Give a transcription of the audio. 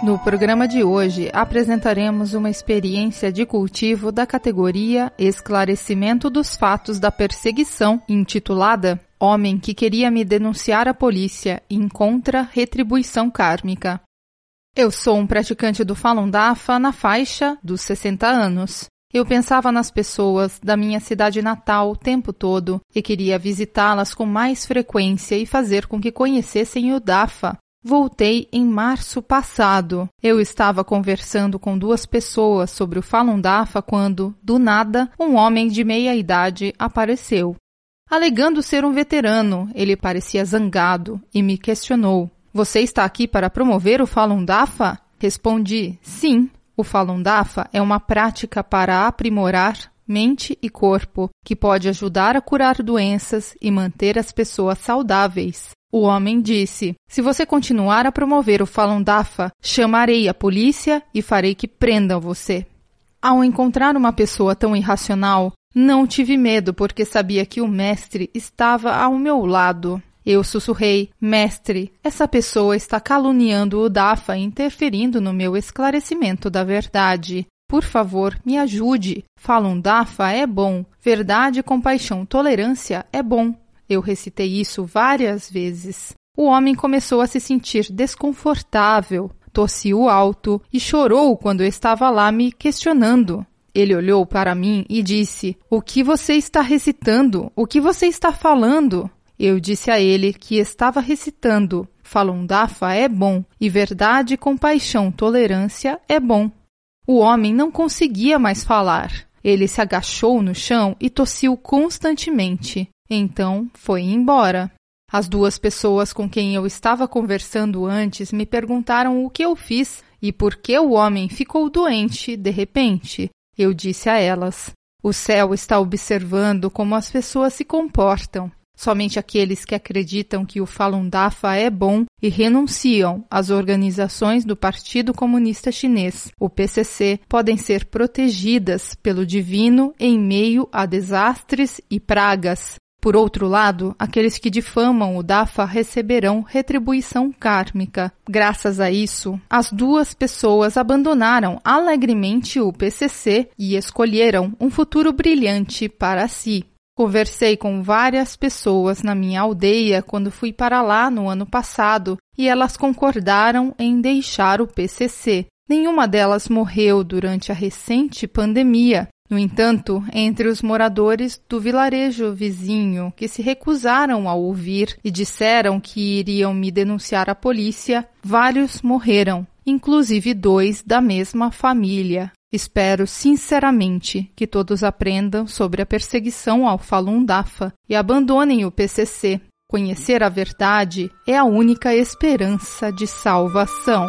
No programa de hoje, apresentaremos uma experiência de cultivo da categoria Esclarecimento dos Fatos da Perseguição, intitulada Homem que queria me denunciar à polícia encontra retribuição kármica. Eu sou um praticante do Falun Dafa na faixa dos 60 anos. Eu pensava nas pessoas da minha cidade natal o tempo todo e queria visitá-las com mais frequência e fazer com que conhecessem o Dafa, Voltei em março passado. Eu estava conversando com duas pessoas sobre o Falun Dafa quando, do nada, um homem de meia idade apareceu. Alegando ser um veterano, ele parecia zangado e me questionou: Você está aqui para promover o Falun Dafa? Respondi: Sim. O Falun Dafa é uma prática para aprimorar mente e corpo, que pode ajudar a curar doenças e manter as pessoas saudáveis. O homem disse: Se você continuar a promover o Falun Dafa, chamarei a polícia e farei que prendam você. Ao encontrar uma pessoa tão irracional, não tive medo porque sabia que o mestre estava ao meu lado. Eu sussurrei: Mestre, essa pessoa está caluniando o Dafa e interferindo no meu esclarecimento da verdade. Por favor, me ajude. Falun Dafa é bom. Verdade, compaixão, tolerância é bom. Eu recitei isso várias vezes. O homem começou a se sentir desconfortável, tossiu alto e chorou quando eu estava lá me questionando. Ele olhou para mim e disse: O que você está recitando? O que você está falando? Eu disse a ele que estava recitando: Falun Dafa é bom e verdade, compaixão, tolerância é bom. O homem não conseguia mais falar. Ele se agachou no chão e tossiu constantemente. Então foi embora. As duas pessoas com quem eu estava conversando antes me perguntaram o que eu fiz e por que o homem ficou doente de repente. Eu disse a elas: O céu está observando como as pessoas se comportam. Somente aqueles que acreditam que o Falun Dafa é bom e renunciam às organizações do Partido Comunista Chinês, o PCC, podem ser protegidas pelo divino em meio a desastres e pragas. Por outro lado, aqueles que difamam o Dafa receberão retribuição kármica. Graças a isso, as duas pessoas abandonaram alegremente o PCC e escolheram um futuro brilhante para si. Conversei com várias pessoas na minha aldeia quando fui para lá no ano passado e elas concordaram em deixar o PCC. Nenhuma delas morreu durante a recente pandemia, no entanto, entre os moradores do vilarejo vizinho que se recusaram a ouvir e disseram que iriam me denunciar à polícia, vários morreram, inclusive dois da mesma família. Espero sinceramente que todos aprendam sobre a perseguição ao Falun Dafa e abandonem o PCC. Conhecer a verdade é a única esperança de salvação.